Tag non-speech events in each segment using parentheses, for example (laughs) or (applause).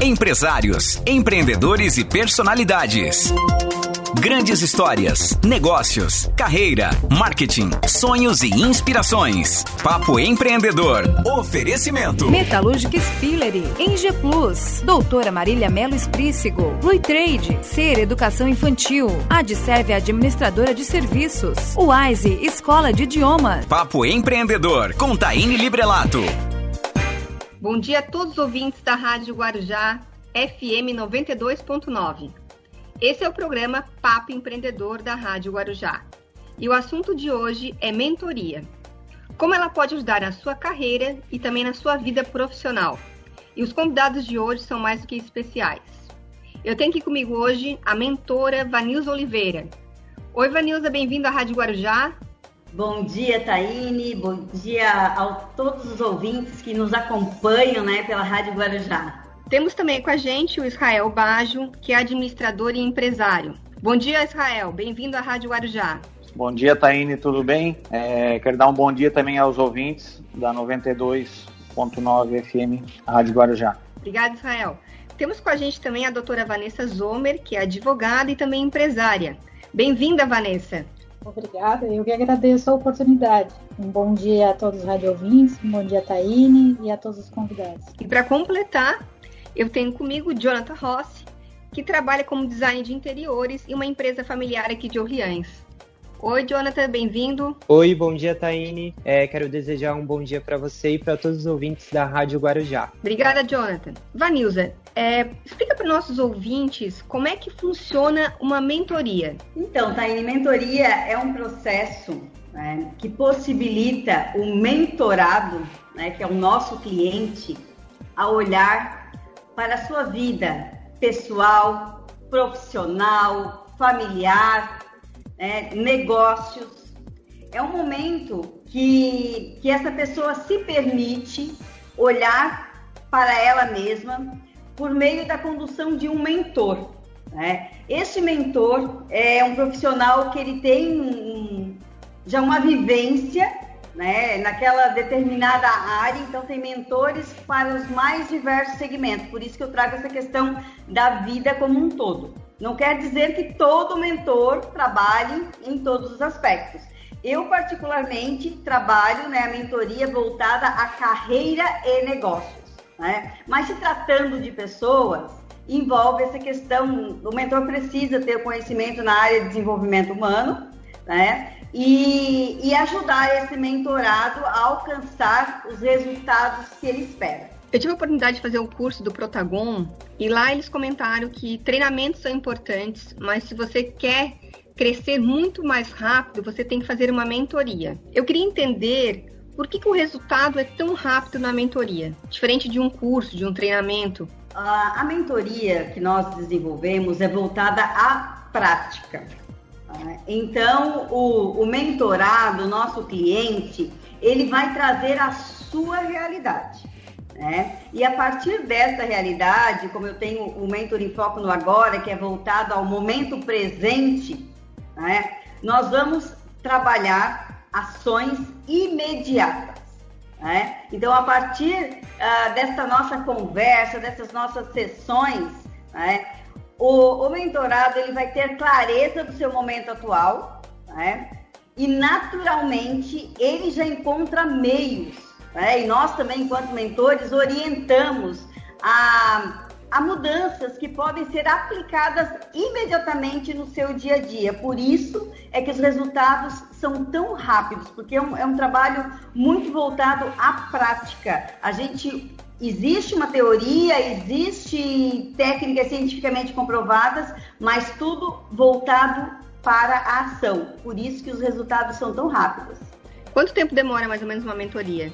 Empresários, empreendedores e personalidades. Grandes histórias, negócios, carreira, marketing, sonhos e inspirações. Papo Empreendedor. Oferecimento. Metalúrgica Spillery, Eng Plus, Doutora Marília Melo Esprícigo, Blue Trade, Ser Educação Infantil, Adserve Administradora de Serviços, Wise Escola de Idiomas. Papo Empreendedor, com Taine Librelato. Bom dia a todos os ouvintes da Rádio Guarujá, FM 92.9. Esse é o programa Papo Empreendedor da Rádio Guarujá. E o assunto de hoje é mentoria. Como ela pode ajudar na sua carreira e também na sua vida profissional. E os convidados de hoje são mais do que especiais. Eu tenho aqui comigo hoje a mentora Vanilza Oliveira. Oi, Vanilza, bem-vindo à Rádio Guarujá. Bom dia, Taine. Bom dia a todos os ouvintes que nos acompanham né, pela Rádio Guarujá. Temos também com a gente o Israel Bajo, que é administrador e empresário. Bom dia, Israel. Bem-vindo à Rádio Guarujá. Bom dia, Taine. Tudo bem? É, quero dar um bom dia também aos ouvintes da 92.9 FM Rádio Guarujá. Obrigada, Israel. Temos com a gente também a doutora Vanessa Zomer, que é advogada e também empresária. Bem-vinda, Vanessa. Obrigada, eu que agradeço a oportunidade. Um bom dia a todos os rádio ouvintes, um bom dia, Taine, e a todos os convidados. E para completar, eu tenho comigo Jonathan Rossi, que trabalha como design de interiores em uma empresa familiar aqui de Orleans. Oi, Jonathan, bem-vindo. Oi, bom dia, Taine. É, quero desejar um bom dia para você e para todos os ouvintes da Rádio Guarujá. Obrigada, Jonathan. Vanilza, é, explica para nossos ouvintes como é que funciona uma mentoria. Então, Taine, mentoria é um processo né, que possibilita o mentorado, né, que é o nosso cliente, a olhar para a sua vida pessoal, profissional, familiar, né, negócios. É um momento que, que essa pessoa se permite olhar para ela mesma por meio da condução de um mentor. Né? Esse mentor é um profissional que ele tem um, já uma vivência né, naquela determinada área, então tem mentores para os mais diversos segmentos. Por isso que eu trago essa questão da vida como um todo. Não quer dizer que todo mentor trabalhe em todos os aspectos. Eu, particularmente, trabalho né, a mentoria voltada à carreira e negócios. Né? Mas se tratando de pessoas, envolve essa questão, o mentor precisa ter conhecimento na área de desenvolvimento humano, né? E, e ajudar esse mentorado a alcançar os resultados que ele espera. Eu tive a oportunidade de fazer o um curso do Protagon e lá eles comentaram que treinamentos são importantes, mas se você quer crescer muito mais rápido, você tem que fazer uma mentoria. Eu queria entender por que, que o resultado é tão rápido na mentoria, diferente de um curso, de um treinamento. A, a mentoria que nós desenvolvemos é voltada à prática. Né? Então, o, o mentorado, nosso cliente, ele vai trazer a sua realidade. Né? E a partir dessa realidade, como eu tenho o Mentor em Foco no Agora, que é voltado ao momento presente, né? nós vamos trabalhar ações imediatas. Né? Então, a partir uh, nossa conversa, dessas nossas sessões, né? o, o mentorado ele vai ter clareza do seu momento atual né? e, naturalmente, ele já encontra meios né? E nós também, enquanto mentores, orientamos a, a mudanças que podem ser aplicadas imediatamente no seu dia a dia. Por isso é que os resultados são tão rápidos, porque é um, é um trabalho muito voltado à prática. A gente existe uma teoria, existe técnicas cientificamente comprovadas, mas tudo voltado para a ação. Por isso que os resultados são tão rápidos. Quanto tempo demora mais ou menos uma mentoria?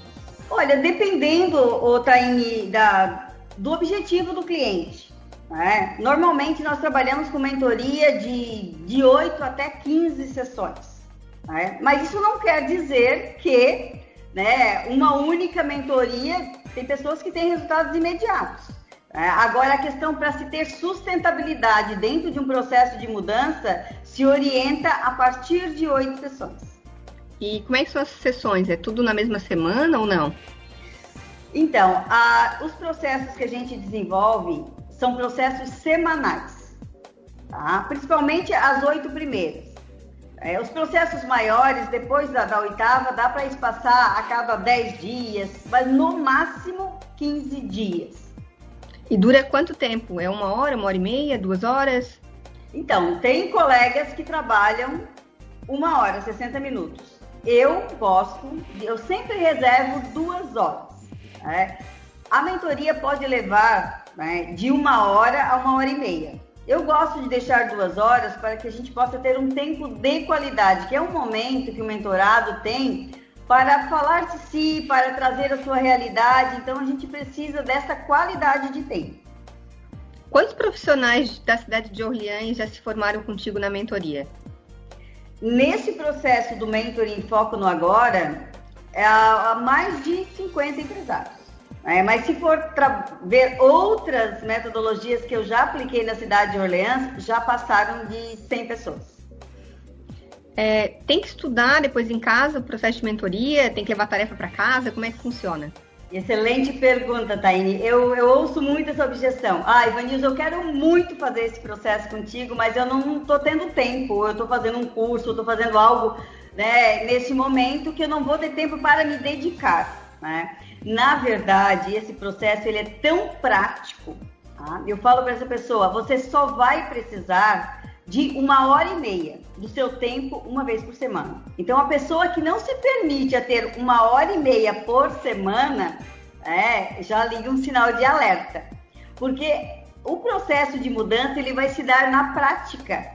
Olha, dependendo, o Taini, da, do objetivo do cliente. Né? Normalmente nós trabalhamos com mentoria de, de 8 até 15 sessões. Né? Mas isso não quer dizer que né, uma única mentoria tem pessoas que têm resultados imediatos. Né? Agora, a questão para se ter sustentabilidade dentro de um processo de mudança se orienta a partir de oito sessões. E como é que são as sessões? É tudo na mesma semana ou não? Então, a, os processos que a gente desenvolve são processos semanais, tá? principalmente as oito primeiras. É, os processos maiores, depois da, da oitava, dá para espaçar a cada dez dias, mas no máximo 15 dias. E dura quanto tempo? É uma hora, uma hora e meia, duas horas? Então, tem colegas que trabalham uma hora, 60 minutos. Eu gosto, eu sempre reservo duas horas. Né? A mentoria pode levar né, de uma hora a uma hora e meia. Eu gosto de deixar duas horas para que a gente possa ter um tempo de qualidade, que é um momento que o mentorado tem para falar de si, para trazer a sua realidade. Então a gente precisa dessa qualidade de tempo. Quantos profissionais da cidade de Orleans já se formaram contigo na mentoria? Nesse processo do Mentoring Foco no Agora, é há mais de 50 empresários. É, mas se for ver outras metodologias que eu já apliquei na cidade de Orleans, já passaram de 100 pessoas. É, tem que estudar depois em casa o processo de mentoria? Tem que levar tarefa para casa? Como é que funciona? Excelente pergunta, Taine. Eu, eu ouço muito essa objeção. Ah, Ivanilson, eu quero muito fazer esse processo contigo, mas eu não estou tendo tempo. Eu estou fazendo um curso, estou fazendo algo né, nesse momento que eu não vou ter tempo para me dedicar. Né? Na verdade, esse processo ele é tão prático. Tá? Eu falo para essa pessoa, você só vai precisar de uma hora e meia do seu tempo uma vez por semana. Então, a pessoa que não se permite a ter uma hora e meia por semana, é, já liga um sinal de alerta, porque o processo de mudança ele vai se dar na prática.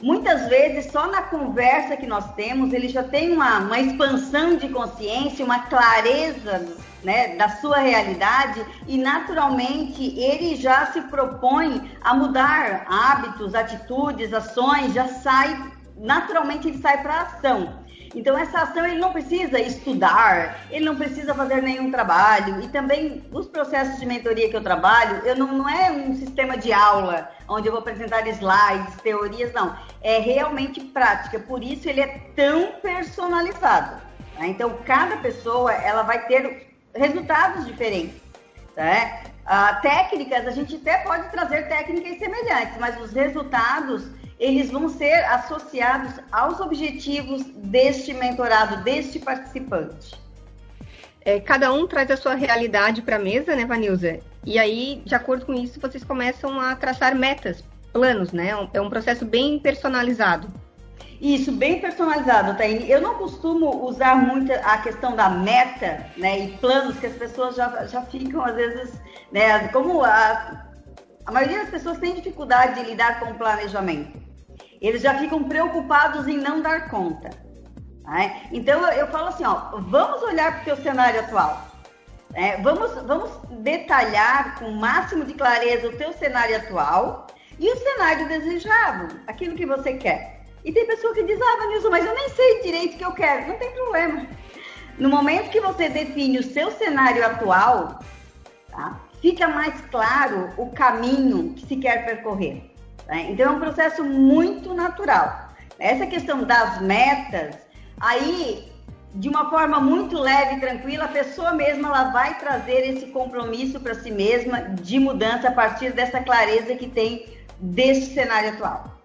Muitas vezes, só na conversa que nós temos, ele já tem uma, uma expansão de consciência, uma clareza né, da sua realidade e, naturalmente, ele já se propõe a mudar hábitos, atitudes, ações, já sai, naturalmente, ele sai para ação. Então, essa ação ele não precisa estudar, ele não precisa fazer nenhum trabalho. E também, os processos de mentoria que eu trabalho, eu não, não é um sistema de aula, onde eu vou apresentar slides, teorias, não. É realmente prática. Por isso, ele é tão personalizado. Tá? Então, cada pessoa, ela vai ter resultados diferentes. Tá? Ah, técnicas, a gente até pode trazer técnicas semelhantes, mas os resultados eles vão ser associados aos objetivos deste mentorado, deste participante. É, cada um traz a sua realidade para a mesa, né, Vanilza? E aí, de acordo com isso, vocês começam a traçar metas, planos, né? É um processo bem personalizado. Isso, bem personalizado, Taine. Eu não costumo usar muito a questão da meta, né, e planos que as pessoas já, já ficam, às vezes, né, como a, a maioria das pessoas tem dificuldade de lidar com o planejamento eles já ficam preocupados em não dar conta. Né? Então eu, eu, falo assim, ó, vamos olhar para o teu cenário atual. Né? Vamos, vamos detalhar com o máximo de clareza o teu cenário atual e o cenário desejado, aquilo que você quer. E tem pessoa que diz, ah, Vanilson, mas eu nem sei direito o que eu quero. Não tem problema. No momento que você define o seu cenário atual, tá? fica mais claro o caminho que se quer percorrer. Né? Então é um processo muito natural. Essa questão das metas, aí de uma forma muito leve e tranquila, a pessoa mesma ela vai trazer esse compromisso para si mesma de mudança a partir dessa clareza que tem deste cenário atual.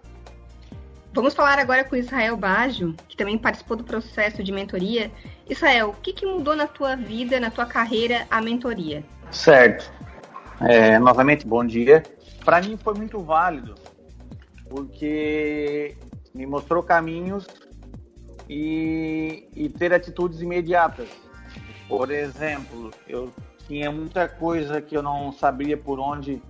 Vamos falar agora com Israel Baggio, que também participou do processo de mentoria. Israel, o que, que mudou na tua vida, na tua carreira, a mentoria? Certo. É, novamente, bom dia. Para mim foi muito válido porque me mostrou caminhos e, e ter atitudes imediatas. Por exemplo, eu tinha muita coisa que eu não sabia por onde,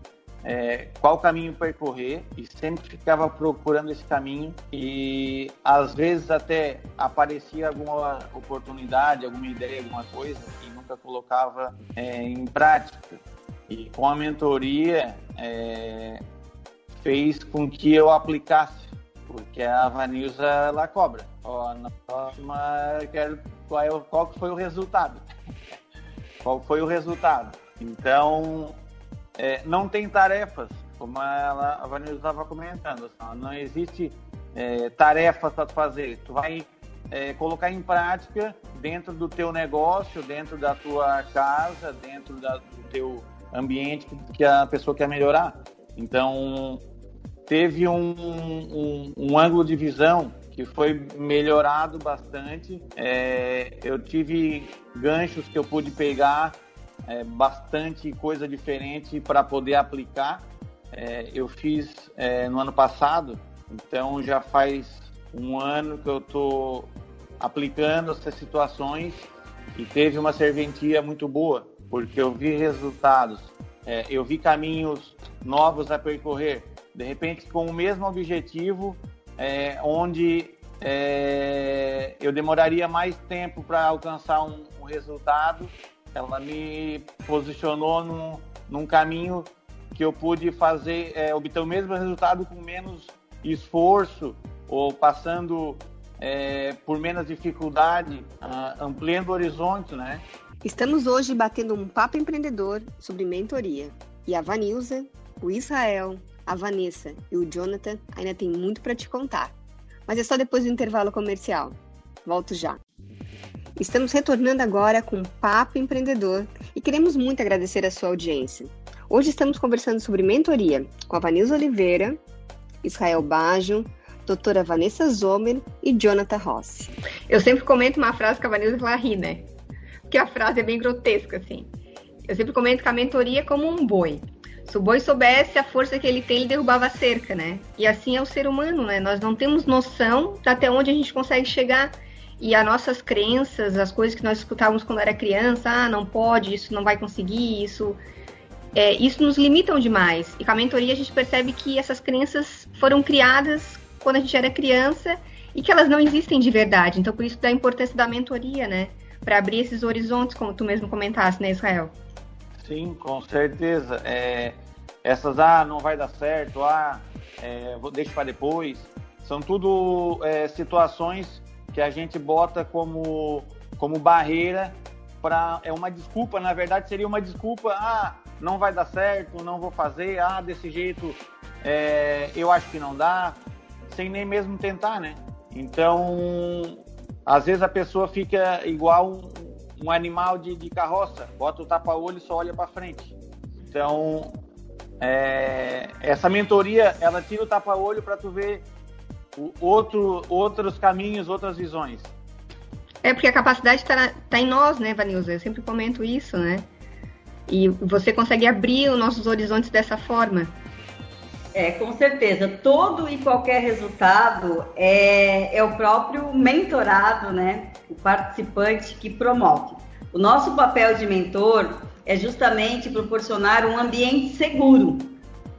é, qual caminho percorrer e sempre ficava procurando esse caminho e às vezes até aparecia alguma oportunidade, alguma ideia, alguma coisa e nunca colocava é, em prática. E com a mentoria, é, fez com que eu aplicasse, porque a Vanilza ela cobra. Ó, na próxima, quero qual, é, qual foi o resultado? (laughs) qual foi o resultado? Então, é, não tem tarefas, como ela, a Vanilza estava comentando. Assim, não existe é, tarefas para fazer. Tu vai é, colocar em prática dentro do teu negócio, dentro da tua casa, dentro da, do teu ambiente que a pessoa quer melhorar. Então, teve um, um, um ângulo de visão que foi melhorado bastante. É, eu tive ganchos que eu pude pegar, é, bastante coisa diferente para poder aplicar. É, eu fiz é, no ano passado, então já faz um ano que eu estou aplicando essas situações e teve uma serventia muito boa, porque eu vi resultados, é, eu vi caminhos novos a percorrer, de repente com o mesmo objetivo, é, onde é, eu demoraria mais tempo para alcançar um, um, resultado, ela me posicionou num, num caminho que eu pude fazer, é, obter o mesmo resultado com menos esforço ou passando é, por menos dificuldade, ampliando o horizonte, né? Estamos hoje batendo um papo empreendedor sobre mentoria. E a Vanilza, o Israel, a Vanessa e o Jonathan ainda tem muito para te contar. Mas é só depois do intervalo comercial. Volto já. Estamos retornando agora com um Papo Empreendedor e queremos muito agradecer a sua audiência. Hoje estamos conversando sobre mentoria com a Vanilza Oliveira, Israel Bajo, doutora Vanessa Zomer e Jonathan Rossi. Eu sempre comento uma frase que a Vanessa vai rir, né? Porque a frase é bem grotesca, assim. Eu sempre comento que a mentoria é como um boi. Se o boi soubesse a força que ele tem, ele derrubava a cerca, né? E assim é o ser humano, né? Nós não temos noção até onde a gente consegue chegar. E as nossas crenças, as coisas que nós escutávamos quando era criança, ah, não pode, isso não vai conseguir, isso é, isso nos limitam demais. E com a mentoria a gente percebe que essas crenças foram criadas quando a gente era criança e que elas não existem de verdade. Então, por isso da importância da mentoria, né? Para abrir esses horizontes, como tu mesmo comentaste, né, Israel? Sim, com certeza. É, essas, ah, não vai dar certo, ah, é, vou, deixa para depois, são tudo é, situações que a gente bota como, como barreira para. É uma desculpa, na verdade, seria uma desculpa, ah, não vai dar certo, não vou fazer, ah, desse jeito é, eu acho que não dá, sem nem mesmo tentar, né? Então, às vezes a pessoa fica igual um, um animal de, de, carroça, bota o tapa-olho e só olha para frente. Então, é, essa mentoria, ela tira o tapa-olho para tu ver outro, outros caminhos, outras visões. É porque a capacidade está tá em nós, né, Vanilza? Eu sempre comento isso, né? E você consegue abrir os nossos horizontes dessa forma. É, com certeza. Todo e qualquer resultado é, é o próprio mentorado, né? O participante que promove. O nosso papel de mentor é justamente proporcionar um ambiente seguro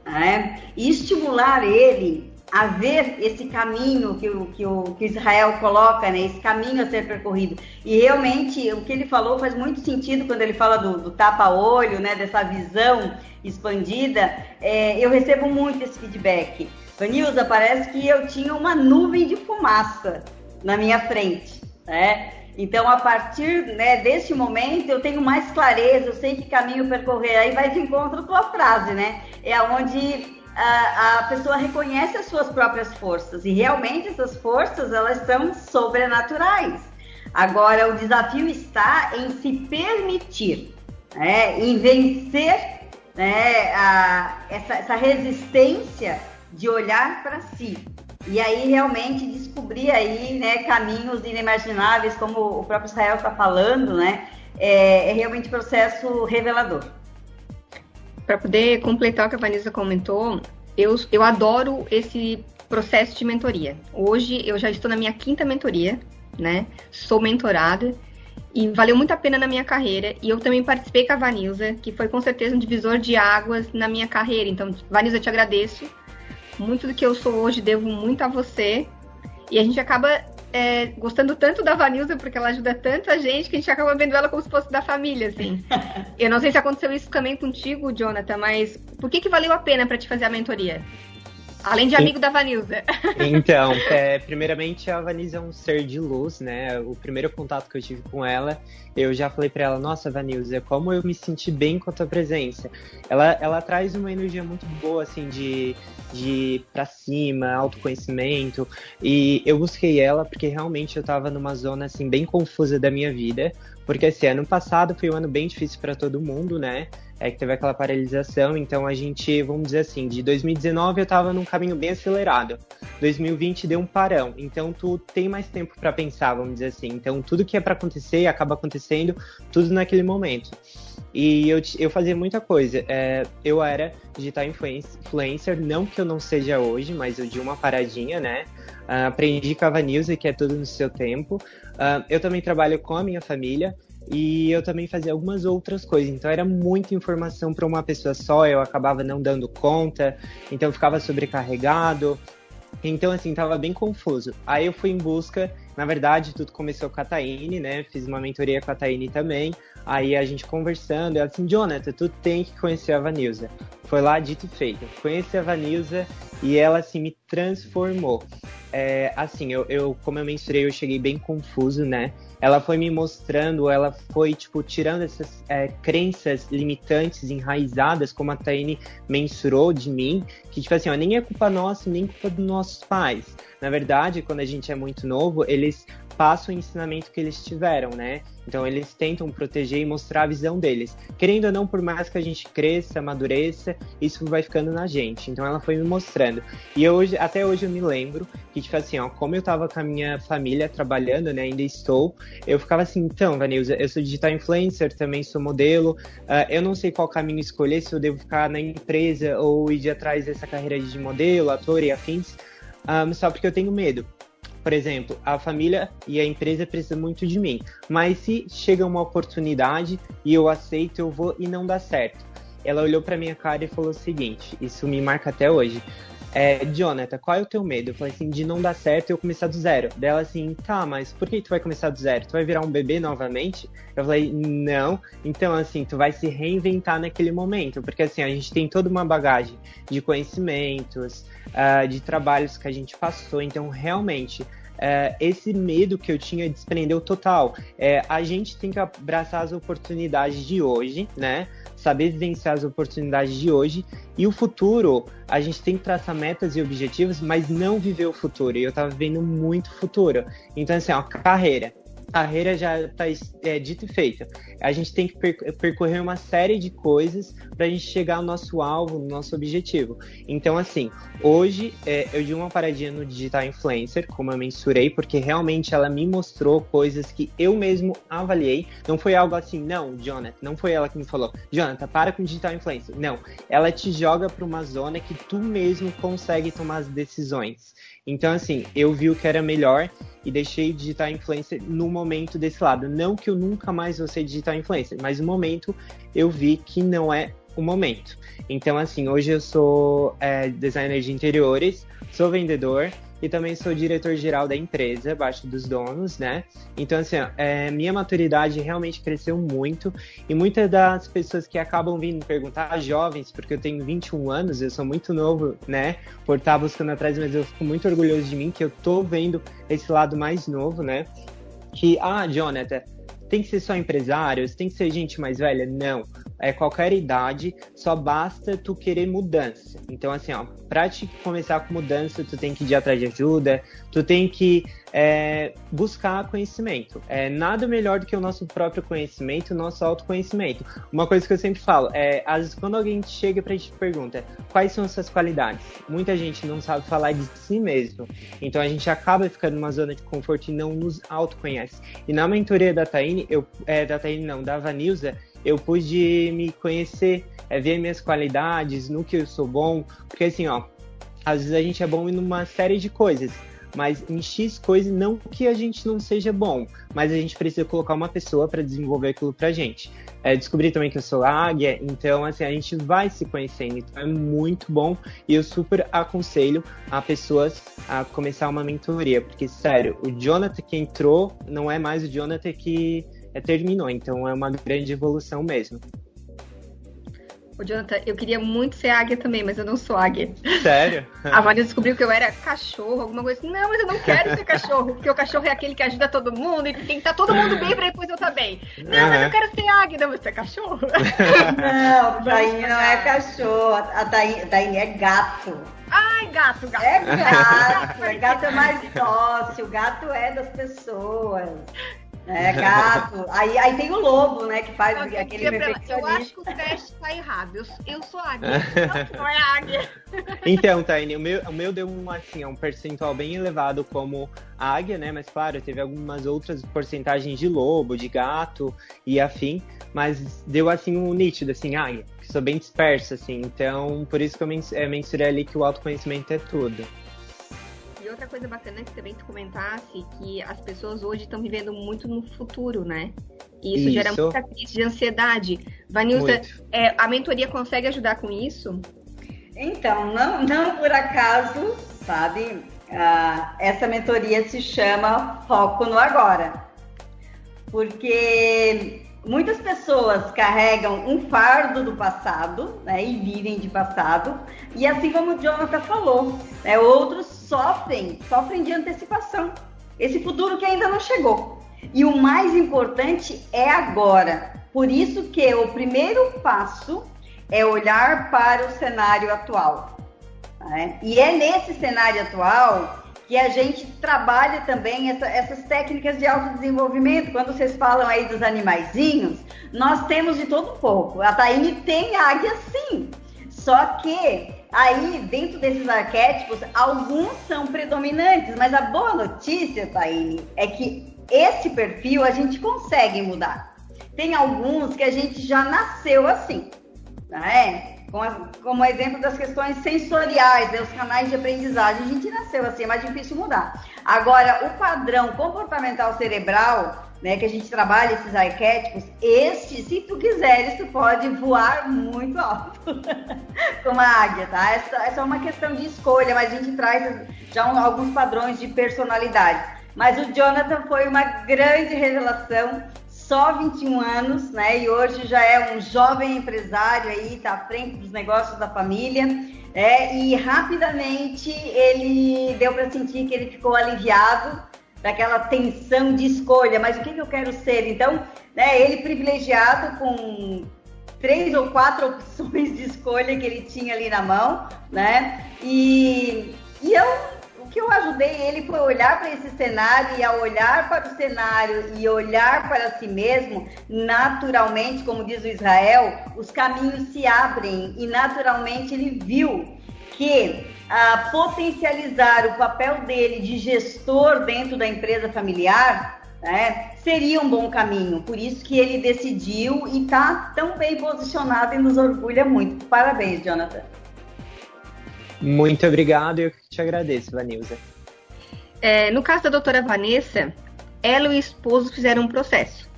né? e estimular ele a ver esse caminho que o, que o que Israel coloca, né? esse caminho a ser percorrido. E realmente o que ele falou faz muito sentido quando ele fala do, do tapa-olho, né? dessa visão expandida. É, eu recebo muito esse feedback. Vanilza, parece que eu tinha uma nuvem de fumaça na minha frente. Né? Então, a partir né, deste momento, eu tenho mais clareza, eu sei que caminho percorrer. Aí vai de encontro com a frase, né? É onde a, pessoa reconhece as suas próprias forças e realmente essas forças elas são sobrenaturais. Agora o desafio está em se permitir, né, em vencer né, a, essa, essa resistência de olhar para si e aí realmente descobrir aí né, caminhos inimagináveis, como o próprio Israel está falando, né, é, é realmente processo revelador para poder completar o que a Vanessa comentou, eu, eu adoro esse processo de mentoria. Hoje eu já estou na minha quinta mentoria, né? Sou mentorada e valeu muito a pena na minha carreira. E eu também participei com a Vanilza, que foi com certeza um divisor de águas na minha carreira. Então, Vanilza, eu te agradeço. Muito do que eu sou hoje devo muito a você. E a gente acaba é, gostando tanto da Vanilza, porque ela ajuda tanto a gente, que a gente acaba vendo ela como se fosse da família, assim. (laughs) Eu não sei se aconteceu isso também contigo, Jonathan, mas por que, que valeu a pena para te fazer a mentoria? Além de amigo e... da Vanilza. Então, (laughs) é, primeiramente, a Vanilza é um ser de luz, né? O primeiro contato que eu tive com ela, eu já falei para ela, nossa, Vanilza, como eu me senti bem com a tua presença. Ela, ela traz uma energia muito boa, assim, de, de pra cima, autoconhecimento. E eu busquei ela porque realmente eu tava numa zona, assim, bem confusa da minha vida. Porque, assim, ano passado foi um ano bem difícil para todo mundo, né? É que teve aquela paralisação, então a gente, vamos dizer assim, de 2019 eu estava num caminho bem acelerado. 2020 deu um parão, então tu tem mais tempo para pensar, vamos dizer assim. Então tudo que é para acontecer acaba acontecendo tudo naquele momento. E eu, eu fazia muita coisa. É, eu era digital influencer, não que eu não seja hoje, mas eu de uma paradinha, né? Uh, aprendi com a Vanilza, que é tudo no seu tempo. Uh, eu também trabalho com a minha família e eu também fazia algumas outras coisas. Então era muita informação para uma pessoa só, eu acabava não dando conta, então ficava sobrecarregado. Então, assim, tava bem confuso. Aí eu fui em busca, na verdade, tudo começou com a Taine, né? Fiz uma mentoria com a Taine também. Aí a gente conversando, ela assim, Jonathan, tu tem que conhecer a Vanilza. Foi lá, dito e feito. Conheci a Vanilza e ela, assim, me transformou. É, assim, eu, eu, como eu mensurei, eu cheguei bem confuso, né? ela foi me mostrando, ela foi, tipo, tirando essas é, crenças limitantes, enraizadas, como a Taine mensurou de mim, que, tipo assim, ó, nem é culpa nossa, nem culpa dos nossos pais. Na verdade, quando a gente é muito novo, eles passam o ensinamento que eles tiveram, né? Então eles tentam proteger e mostrar a visão deles. Querendo ou não, por mais que a gente cresça, amadureça, isso vai ficando na gente. Então ela foi me mostrando. E hoje, até hoje eu me lembro que, tipo assim, ó, como eu tava com a minha família trabalhando, né? Ainda estou, eu ficava assim, então, Vanilza, eu sou digital influencer, também sou modelo. Uh, eu não sei qual caminho escolher, se eu devo ficar na empresa ou ir atrás dessa carreira de modelo, ator e afins. Um, só porque eu tenho medo por exemplo, a família e a empresa precisam muito de mim, mas se chega uma oportunidade e eu aceito, eu vou e não dá certo. Ela olhou para minha cara e falou o seguinte: isso me marca até hoje. É, Jonathan, qual é o teu medo? Eu falei assim, de não dar certo e eu começar do zero. Dela assim, tá, mas por que tu vai começar do zero? Tu vai virar um bebê novamente? Eu falei, não. Então, assim, tu vai se reinventar naquele momento. Porque, assim, a gente tem toda uma bagagem de conhecimentos, uh, de trabalhos que a gente passou. Então, realmente, é, esse medo que eu tinha desprendeu total. É, a gente tem que abraçar as oportunidades de hoje, né? Saber vivenciar as oportunidades de hoje e o futuro, a gente tem que traçar metas e objetivos, mas não viver o futuro. E eu tava vivendo muito futuro. Então, assim, ó, carreira carreira já está é, dito e feito. A gente tem que percorrer uma série de coisas para a gente chegar ao nosso alvo, no nosso objetivo. Então, assim, hoje é, eu dei uma paradinha no Digital Influencer, como eu mensurei, porque realmente ela me mostrou coisas que eu mesmo avaliei. Não foi algo assim, não, Jonathan, não foi ela que me falou, Jonathan, para com Digital Influencer. Não, ela te joga para uma zona que tu mesmo consegue tomar as decisões. Então, assim, eu vi o que era melhor e deixei de digital influencer no momento desse lado. Não que eu nunca mais vou ser digital influencer, mas no momento eu vi que não é o momento. Então, assim, hoje eu sou é, designer de interiores, sou vendedor, e também sou diretor-geral da empresa, abaixo dos donos, né? Então, assim, é, minha maturidade realmente cresceu muito e muitas das pessoas que acabam vindo perguntar, jovens, porque eu tenho 21 anos, eu sou muito novo, né? Por estar buscando atrás, mas eu fico muito orgulhoso de mim, que eu tô vendo esse lado mais novo, né? Que, ah, Jonathan, tem que ser só empresários, tem que ser gente mais velha? Não. É qualquer idade, só basta tu querer mudança. Então, assim, ó, pra te começar com mudança, tu tem que ir atrás de ajuda, tu tem que é, buscar conhecimento. É nada melhor do que o nosso próprio conhecimento, o nosso autoconhecimento. Uma coisa que eu sempre falo é, às vezes, quando alguém chega pra gente pergunta quais são as suas qualidades, muita gente não sabe falar de si mesmo. Então a gente acaba ficando numa zona de conforto e não nos autoconhece. E na mentoria da Taine, eu, é, da Taine não, da Vanilza, eu pude me conhecer, é, ver minhas qualidades, no que eu sou bom, porque assim, ó, às vezes a gente é bom em uma série de coisas, mas em X coisa, não que a gente não seja bom, mas a gente precisa colocar uma pessoa para desenvolver aquilo pra gente. É, descobri também que eu sou águia, então assim, a gente vai se conhecendo, então é muito bom e eu super aconselho a pessoas a começar uma mentoria, porque sério, o Jonathan que entrou não é mais o Jonathan que terminou, então é uma grande evolução mesmo. Ô, Jonathan, eu queria muito ser águia também, mas eu não sou águia. Sério? (laughs) A Maria descobriu que eu era cachorro, alguma coisa assim. Não, mas eu não quero ser cachorro, porque o cachorro é aquele que ajuda todo mundo e tem que estar todo mundo bem pra depois eu estar bem. Não, uhum. mas eu quero ser águia. Não, mas você é cachorro. (laughs) Não, Taine não é cachorro. A Taine é gato. Ai, gato, gato. É (laughs) gato. é gato é mais dócil. Gato é das pessoas. É, gato. aí, aí tem o lobo, né? Que faz eu aquele. Eu acho que o teste tá errado. Eu, eu sou águia. (laughs) não é águia. Então, Taine, o meu, o meu deu um, assim, um percentual bem elevado como águia, né? Mas claro, teve algumas outras porcentagens de lobo, de gato e afim. Mas deu assim um nítido, assim, águia. Que sou bem dispersa, assim. Então, por isso que eu é, mensurei ali que o autoconhecimento é tudo. Outra coisa bacana que também tu comentasse que as pessoas hoje estão vivendo muito no futuro, né? E isso, isso. gera muita crise de ansiedade. Vanilza, é, a mentoria consegue ajudar com isso? Então, não, não por acaso, sabe? Uh, essa mentoria se chama Foco no Agora. Porque muitas pessoas carregam um fardo do passado, né, e vivem de passado, e assim como o Jonathan falou, né, outros sofrem, sofrem de antecipação. Esse futuro que ainda não chegou. E o mais importante é agora. Por isso que o primeiro passo é olhar para o cenário atual. Né? E é nesse cenário atual que a gente trabalha também essa, essas técnicas de autodesenvolvimento. Quando vocês falam aí dos animaizinhos, nós temos de todo um pouco. A Taine tem águia sim. Só que aí, dentro desses arquétipos, alguns são predominantes, mas a boa notícia, Taine, é que esse perfil a gente consegue mudar. Tem alguns que a gente já nasceu assim, né? como exemplo das questões sensoriais, né, os canais de aprendizagem. A gente nasceu assim, é mais difícil mudar. Agora, o padrão comportamental cerebral, né, que a gente trabalha esses arquétipos, este, se tu quiseres, tu pode voar muito alto, (laughs) como a águia, tá? Essa, essa é uma questão de escolha, mas a gente traz já um, alguns padrões de personalidade. Mas o Jonathan foi uma grande revelação só 21 anos, né? E hoje já é um jovem empresário aí, está à frente dos negócios da família. É, e rapidamente ele deu para sentir que ele ficou aliviado daquela tensão de escolha. Mas o que, que eu quero ser? Então, né, ele privilegiado com três ou quatro (laughs) opções de escolha que ele tinha ali na mão, né? E, e eu que eu ajudei ele foi olhar para esse cenário e ao olhar para o cenário e olhar para si mesmo, naturalmente, como diz o Israel, os caminhos se abrem e naturalmente ele viu que a potencializar o papel dele de gestor dentro da empresa familiar né, seria um bom caminho. Por isso que ele decidiu e está tão bem posicionado e nos orgulha muito. Parabéns, Jonathan. Muito obrigado e eu te agradeço, Vanilza. É, no caso da doutora Vanessa, ela e o esposo fizeram um processo.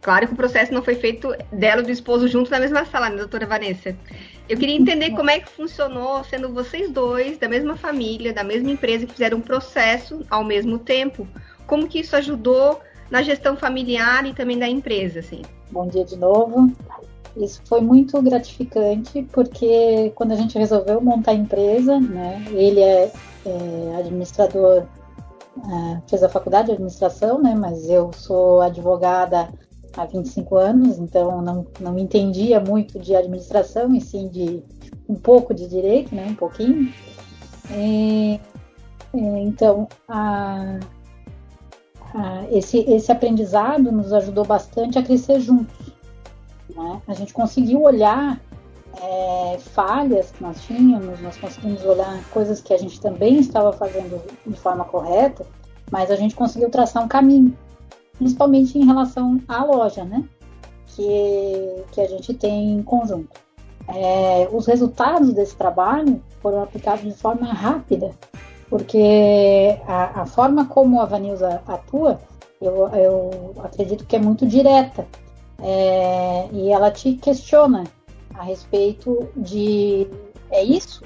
Claro que o processo não foi feito dela e do esposo junto na mesma sala, né, doutora Vanessa? Eu queria entender como é que funcionou, sendo vocês dois da mesma família, da mesma empresa, que fizeram um processo ao mesmo tempo. Como que isso ajudou na gestão familiar e também da empresa, assim? Bom dia de novo. Isso foi muito gratificante, porque quando a gente resolveu montar a empresa, né, ele é, é administrador, é, fez a faculdade de administração, né, mas eu sou advogada há 25 anos, então não, não entendia muito de administração, e sim de um pouco de direito, né, um pouquinho. E, então, a, a, esse, esse aprendizado nos ajudou bastante a crescer juntos. Né? A gente conseguiu olhar é, falhas que nós tínhamos, nós conseguimos olhar coisas que a gente também estava fazendo de forma correta, mas a gente conseguiu traçar um caminho, principalmente em relação à loja, né? Que, que a gente tem em conjunto. É, os resultados desse trabalho foram aplicados de forma rápida, porque a, a forma como a Vanilza atua, eu, eu acredito que é muito direta é, e ela te questiona a respeito de é isso?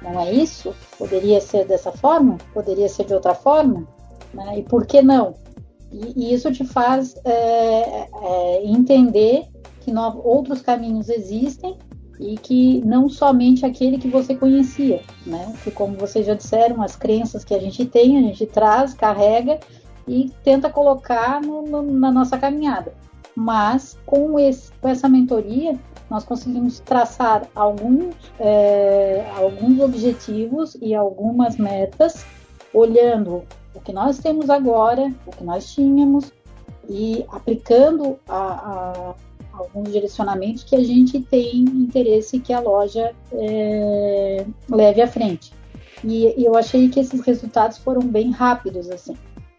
Não é isso? Poderia ser dessa forma? Poderia ser de outra forma? Né? E por que não? E, e isso te faz é, é, entender que outros caminhos existem e que não somente aquele que você conhecia, né? Que como vocês já disseram, as crenças que a gente tem, a gente traz, carrega e tenta colocar no, no, na nossa caminhada. Mas com, esse, com essa mentoria, nós conseguimos traçar alguns, é, alguns objetivos e algumas metas, olhando o que nós temos agora, o que nós tínhamos, e aplicando a, a alguns direcionamentos que a gente tem interesse que a loja é, leve à frente. E, e, eu achei que esses resultados foram bem rápidos, assim,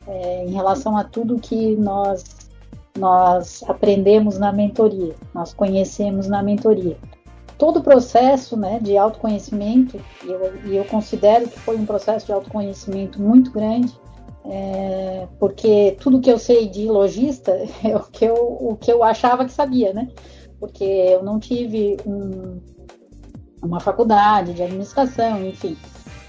é, em relação a tudo que nós, nós aprendemos na mentoria, nós conhecemos na mentoria. Todo o processo né, de autoconhecimento, e eu, eu considero que foi um processo de autoconhecimento muito grande, é, porque tudo que eu sei de lojista (laughs) é o que eu, o que eu achava que sabia, né? Porque eu não tive um, uma faculdade de administração, enfim.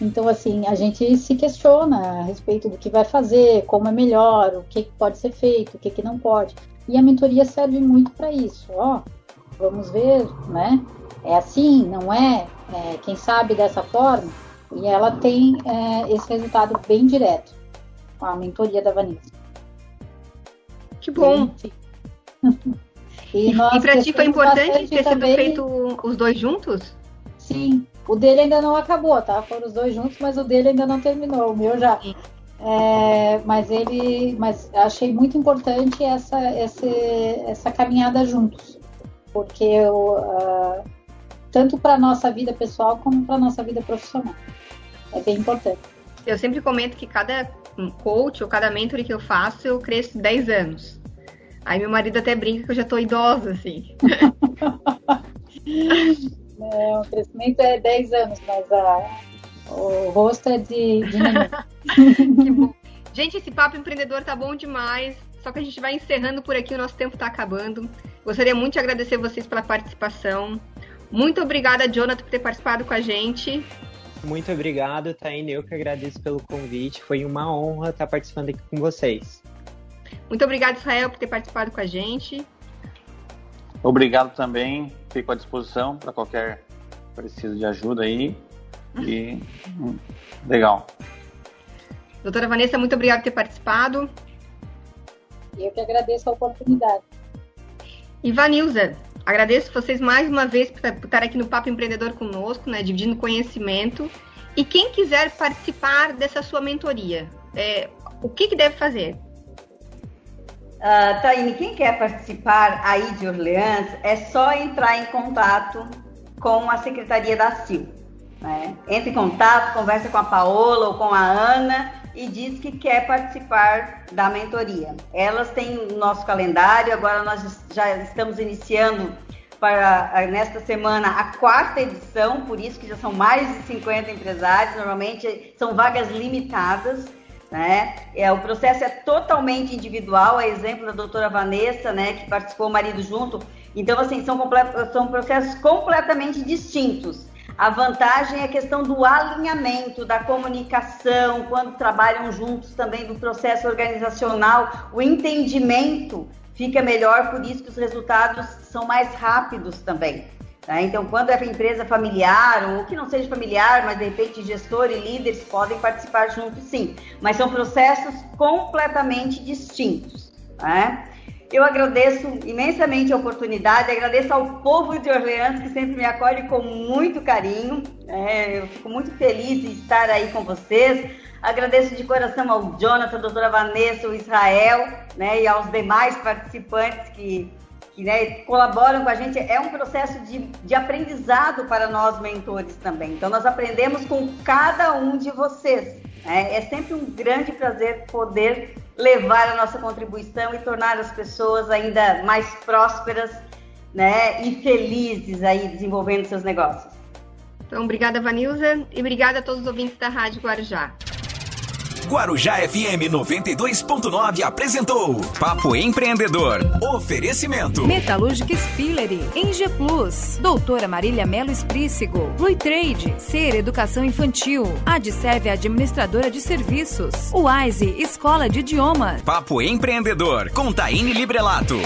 Então, assim, a gente se questiona a respeito do que vai fazer, como é melhor, o que pode ser feito, o que, que não pode. E a mentoria serve muito para isso. Ó, vamos ver, né? É assim, não é? é? Quem sabe dessa forma? E ela tem é, esse resultado bem direto com a mentoria da Vanessa. Que bom! (laughs) e, e para ti foi importante ter também... sido feito os dois juntos? Sim, o dele ainda não acabou, tá? Foram os dois juntos, mas o dele ainda não terminou, o meu já. É, mas ele, mas achei muito importante essa, essa, essa caminhada juntos, porque eu, uh, tanto para nossa vida pessoal como para nossa vida profissional é bem importante. Eu sempre comento que cada coach ou cada mentor que eu faço, eu cresço 10 anos. Aí meu marido até brinca que eu já tô idosa, assim. (laughs) é, o crescimento é 10 anos, mas a, o rosto é de, de. (laughs) Gente, esse papo empreendedor tá bom demais. Só que a gente vai encerrando por aqui, o nosso tempo tá acabando. Gostaria muito de agradecer vocês pela participação. Muito obrigada, Jonathan, por ter participado com a gente. Muito obrigado, Taine. Eu que agradeço pelo convite. Foi uma honra estar participando aqui com vocês. Muito obrigado, Israel, por ter participado com a gente. Obrigado também. Fico à disposição para qualquer preciso de ajuda aí. E hum, legal. Doutora Vanessa, muito obrigada por ter participado. Eu que agradeço a oportunidade. E Vanilza, Agradeço vocês mais uma vez por estar aqui no Papo Empreendedor conosco, né, dividindo conhecimento. E quem quiser participar dessa sua mentoria, é, o que, que deve fazer? Uh, Taine, quem quer participar aí de Orleans, é só entrar em contato com a Secretaria da CIL. Né? Entre em contato, conversa com a Paola ou com a Ana e diz que quer participar da mentoria. Elas têm o nosso calendário, agora nós já estamos iniciando para nesta semana a quarta edição, por isso que já são mais de 50 empresários, normalmente são vagas limitadas. Né? É, o processo é totalmente individual, a exemplo da doutora Vanessa, né, que participou o marido junto. Então, assim, são, são processos completamente distintos. A vantagem é a questão do alinhamento, da comunicação, quando trabalham juntos também do processo organizacional, o entendimento fica melhor, por isso que os resultados são mais rápidos também. Tá? Então, quando é empresa familiar, ou que não seja familiar, mas de repente gestor e líderes podem participar juntos sim, mas são processos completamente distintos. Né? Eu agradeço imensamente a oportunidade, agradeço ao povo de Orleans que sempre me acolhe com muito carinho. É, eu fico muito feliz de estar aí com vocês. Agradeço de coração ao Jonathan, a doutora Vanessa, o Israel né, e aos demais participantes que, que né, colaboram com a gente. É um processo de, de aprendizado para nós mentores também. Então, nós aprendemos com cada um de vocês. Né? É sempre um grande prazer poder levar a nossa contribuição e tornar as pessoas ainda mais prósperas né, e felizes aí desenvolvendo seus negócios. Então, obrigada, Vanilza, e obrigada a todos os ouvintes da Rádio Guarujá. Guarujá FM 92.9 apresentou Papo Empreendedor. Oferecimento. Metalúrgica Spillery, Eng Plus, Doutora Marília Melo Esprícigo, Blue Trade, Ser Educação Infantil, Adserve Administradora de Serviços, Wise Escola de Idiomas. Papo Empreendedor com Taine Librelato.